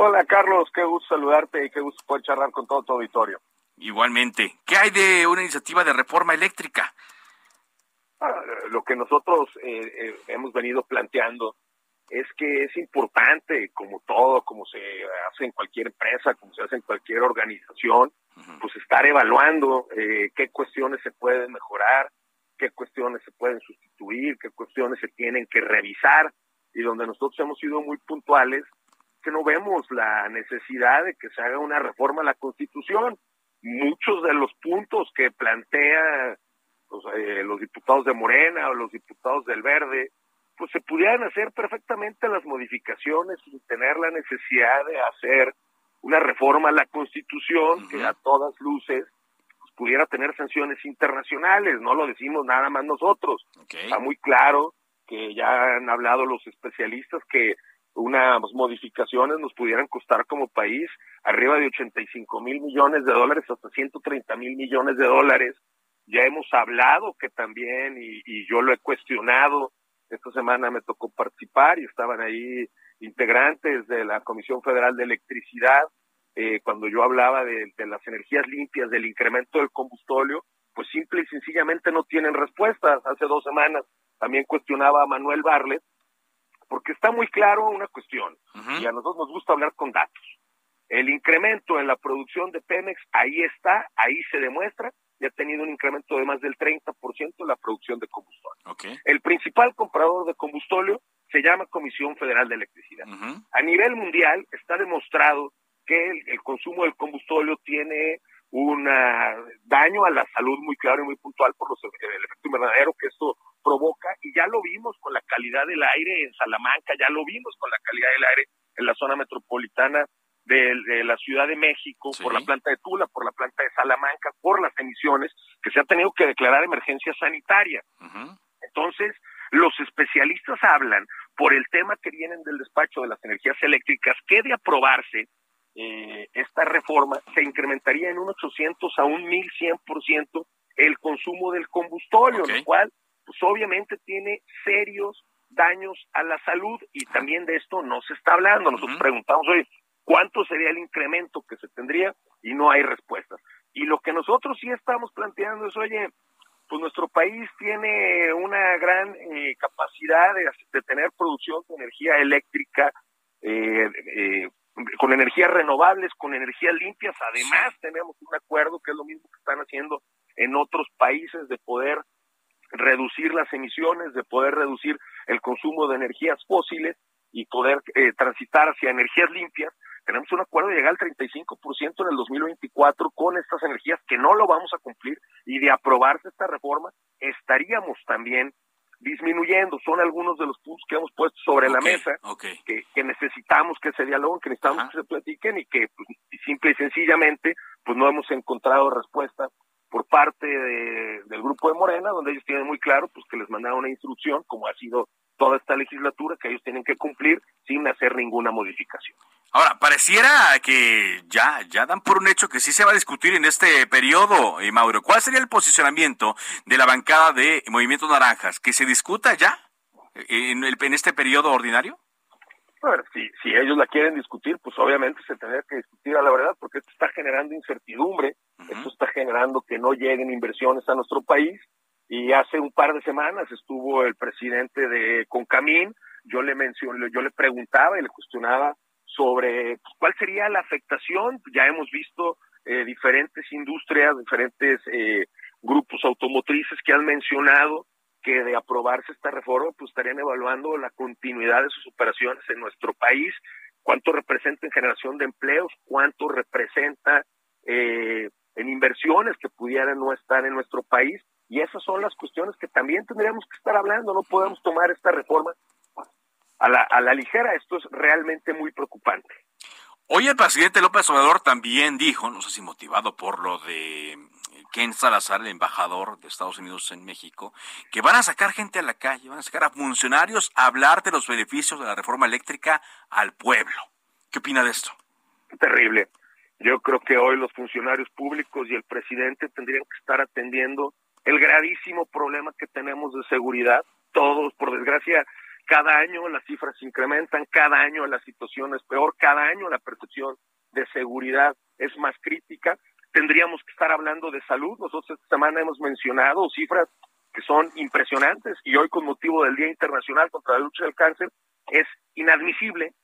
Hola Carlos, qué gusto saludarte y qué gusto poder charlar con todo tu auditorio. Igualmente. ¿Qué hay de una iniciativa de reforma eléctrica? Ah, lo que nosotros eh, eh, hemos venido planteando es que es importante, como todo, como se hace en cualquier empresa, como se hace en cualquier organización, pues estar evaluando eh, qué cuestiones se pueden mejorar, qué cuestiones se pueden sustituir, qué cuestiones se tienen que revisar y donde nosotros hemos sido muy puntuales que no vemos la necesidad de que se haga una reforma a la Constitución. Muchos de los puntos que plantea pues, eh, los diputados de Morena o los diputados del Verde, pues se pudieran hacer perfectamente las modificaciones sin tener la necesidad de hacer una reforma a la Constitución que a todas luces pues, pudiera tener sanciones internacionales. No lo decimos nada más nosotros. Está muy claro que ya han hablado los especialistas que unas modificaciones nos pudieran costar como país arriba de 85 mil millones de dólares hasta 130 mil millones de dólares. Ya hemos hablado que también, y, yo lo he cuestionado, esta semana me tocó participar y estaban ahí integrantes de la Comisión Federal de Electricidad, eh, cuando yo hablaba de, de las energías limpias, del incremento del combustóleo, pues simple y sencillamente no tienen respuestas. Hace dos semanas también cuestionaba a Manuel Barlet porque está muy claro una cuestión, y a nosotros nos gusta hablar con datos. El incremento en la producción de Pemex, ahí está, ahí se demuestra, y ha tenido un incremento de más del 30% en la producción de combustible. El principal comprador de combustible se llama Comisión Federal de Electricidad. A nivel mundial está demostrado que el, consumo del combustible tiene un daño a la salud muy claro y muy puntual por los, el efecto invernadero que esto provoca, y ya lo vimos con la calidad del aire en Salamanca, ya lo vimos con la calidad del aire en la zona metropolitana de, la Ciudad de México, por la planta de Tula, por la planta de Salamanca, por las emisiones, que se ha tenido que declarar emergencia sanitaria. Entonces, los especialistas hablan por el tema que vienen del despacho de las energías eléctricas, que de aprobarse eh, esta reforma se incrementaría en un 800 a un 1100% el consumo del combustorio, lo cual pues obviamente tiene serios daños a la salud y también de esto no se está hablando. Nosotros preguntamos, hoy ¿cuánto sería el incremento que se tendría? Y no hay respuestas. Y lo que nosotros sí estamos planteando es, oye, pues nuestro país tiene una gran eh, capacidad de, tener producción de energía eléctrica eh, eh, con energías renovables, con energías limpias. Además, tenemos un acuerdo que es lo mismo que están haciendo en otros países de poder reducir las emisiones, de poder reducir el consumo de energías fósiles y poder eh, transitar hacia energías limpias. Tenemos un acuerdo de llegar al 35% en el 2024 con estas energías que no lo vamos a cumplir y de aprobarse esta reforma estaríamos también disminuyendo. Son algunos de los puntos que hemos puesto sobre la mesa que, que, necesitamos que se dialoguen, que necesitamos que se platiquen y que pues, simple y sencillamente pues no hemos encontrado respuesta parte del grupo de Morena, donde ellos tienen muy claro pues que les mandaron una instrucción, como ha sido toda esta legislatura, que ellos tienen que cumplir sin hacer ninguna modificación. Ahora, pareciera que ya, ya dan por un hecho que sí se va a discutir en este periodo, eh, Mauro. ¿Cuál sería el posicionamiento de la bancada de Movimiento Naranjas? ¿Que se discuta ya en, el, en este periodo ordinario? ver, si, si ellos la quieren discutir, pues obviamente se tendría que discutir a la verdad, porque esto está generando incertidumbre, esto está generando que no lleguen inversiones a nuestro país. Y hace un par de semanas estuvo el presidente de Concamín, yo le mencioné, yo le preguntaba y le cuestionaba sobre pues, cuál sería la afectación. Ya hemos visto eh, diferentes industrias, diferentes eh, grupos automotrices que han mencionado que de aprobarse esta reforma, pues estarían evaluando la continuidad de sus operaciones en nuestro país, cuánto representa en generación de empleos, cuánto representa eh, en inversiones que pudieran no estar en nuestro país. Y esas son las cuestiones que también tendríamos que estar hablando, no podemos tomar esta reforma a la, a la ligera, esto es realmente muy preocupante. Hoy el presidente López Obrador también dijo, no sé si motivado por lo de Ken Salazar, el embajador de Estados Unidos en México, que van a sacar gente a la calle, van a sacar a funcionarios a hablar de los beneficios de la reforma eléctrica al pueblo. ¿Qué opina de esto? Terrible. Yo creo que hoy los funcionarios públicos y el presidente tendrían que estar atendiendo el gravísimo problema que tenemos de seguridad. Todos, por desgracia, cada año las cifras se incrementan, cada año la situación es peor, cada año la percepción de seguridad es más crítica. Tendríamos que estar hablando de salud. Nosotros esta semana hemos mencionado cifras que son impresionantes y hoy con motivo del Día Internacional contra la lucha del cáncer es inadmisible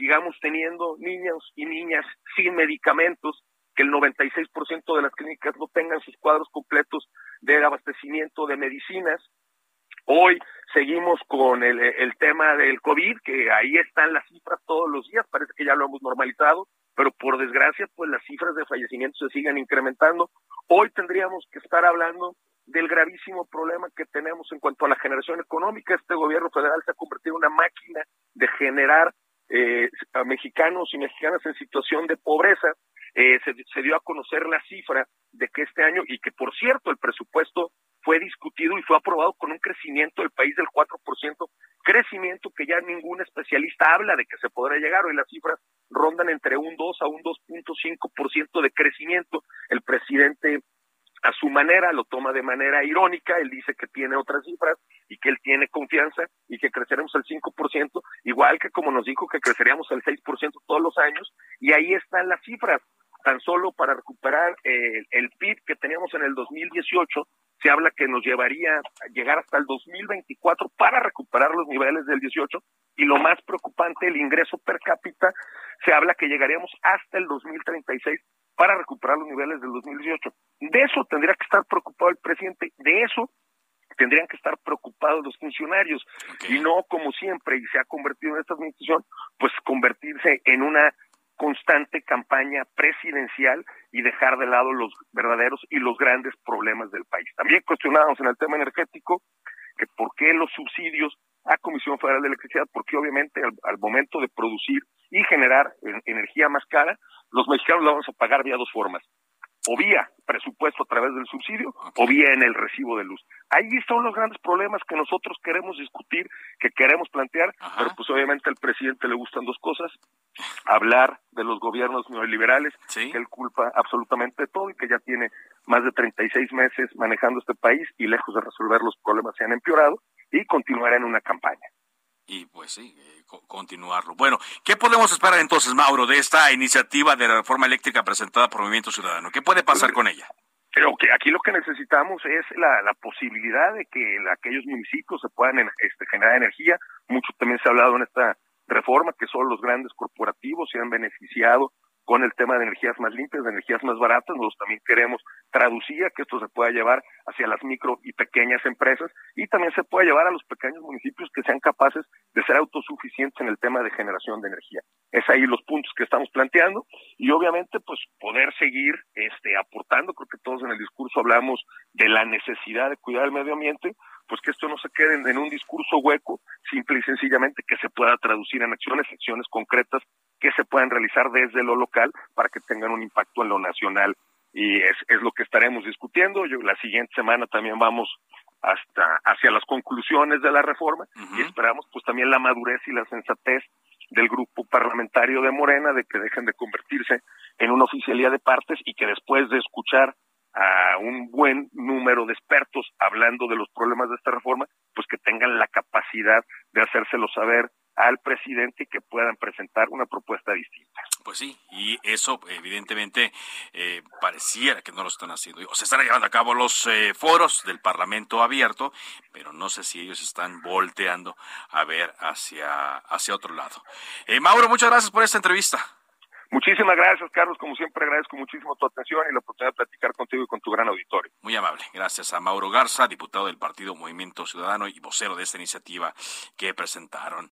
sigamos teniendo niños y niñas sin medicamentos, que el 96% de las clínicas no tengan sus cuadros completos de abastecimiento de medicinas. Hoy seguimos con el, tema del COVID, que ahí están las cifras todos los días, parece que ya lo hemos normalizado, pero por desgracia, pues las cifras de fallecimientos se siguen incrementando. Hoy tendríamos que estar hablando del gravísimo problema que tenemos en cuanto a la generación económica. Este gobierno federal se ha convertido en una máquina de generar eh, a mexicanos y mexicanas en situación de pobreza. Eh, se, dio a conocer la cifra de que este año, y que por cierto el presupuesto fue discutido y fue aprobado con un crecimiento del país del 4%, crecimiento que ya ningún especialista habla de que se podrá llegar. Hoy las cifras rondan entre un 2 a un 2.5% de crecimiento. El presidente a su manera, lo toma de manera irónica, él dice que tiene otras cifras que él tiene confianza y que creceremos al 5%, igual que como nos dijo que creceríamos al 6% todos los años, y ahí están las cifras. Tan solo para recuperar eh, el PIB que teníamos en el 2018, se habla que nos llevaría a llegar hasta el 2024 para recuperar los niveles del 18 y lo más preocupante, el ingreso per cápita, se habla que llegaríamos hasta el 2036 para recuperar los niveles del 2018. De eso tendría que estar preocupado el presidente, de eso tendrían que estar preocupados los funcionarios. Y no como siempre y se ha convertido en esta administración, pues convertirse en una constante campaña presidencial y dejar de lado los verdaderos y los grandes problemas del país. También cuestionábamos en el tema energético que por qué los subsidios a Comisión Federal de Electricidad, porque obviamente al, momento de producir y generar energía más cara, los mexicanos la vamos a pagar vía dos formas o vía presupuesto a través del subsidio o vía en el recibo de luz. Ahí son los grandes problemas que nosotros queremos discutir, que queremos plantear, pero pues obviamente al presidente le gustan dos cosas, hablar de los gobiernos neoliberales, que él culpa absolutamente de todo y que ya tiene más de 36 meses manejando este país y lejos de resolver los problemas se han empeorado y continuará en una campaña. Y pues sí, eh, continuarlo. Bueno, ¿qué podemos esperar entonces, Mauro, de esta iniciativa de la reforma eléctrica presentada por Movimiento Ciudadano? ¿Qué puede pasar con ella? Creo que aquí lo que necesitamos es la, la posibilidad de que aquellos municipios se puedan este, generar energía. Mucho también se ha hablado en esta reforma que solo los grandes corporativos se han beneficiado con el tema de energías más limpias, de energías más baratas. Nosotros también queremos traducir que esto se pueda llevar hacia las micro y pequeñas empresas y también se pueda llevar a los pequeños municipios que sean capaces de ser autosuficientes en el tema de generación de energía. Es ahí los puntos que estamos planteando y obviamente pues poder seguir este aportando, creo que todos en el discurso hablamos de la necesidad de cuidar el medio ambiente, pues que esto no se quede en, un discurso hueco, simple y sencillamente que se pueda traducir en acciones, acciones concretas que se puedan realizar desde lo local para que tengan un impacto en lo nacional. Y es, es lo que estaremos discutiendo. Yo, la siguiente semana también vamos hasta hacia las conclusiones de la reforma y esperamos pues también la madurez y la sensatez del grupo parlamentario de Morena de que dejen de convertirse en una oficialía de partes y que después de escuchar a un buen número de expertos hablando de los problemas de esta reforma, pues que tengan la capacidad de hacérselo saber al presidente y que puedan presentar una propuesta distinta. Pues sí, y eso evidentemente eh, pareciera que no lo están haciendo. O se están llevando a cabo los eh, foros del Parlamento abierto, pero no sé si ellos están volteando a ver hacia, hacia otro lado. Eh, Mauro, muchas gracias por esta entrevista. Muchísimas gracias, Carlos. Como siempre, agradezco muchísimo tu atención y la oportunidad de platicar contigo y con tu gran auditorio. Muy amable. Gracias a Mauro Garza, diputado del Partido Movimiento Ciudadano y vocero de esta iniciativa que presentaron.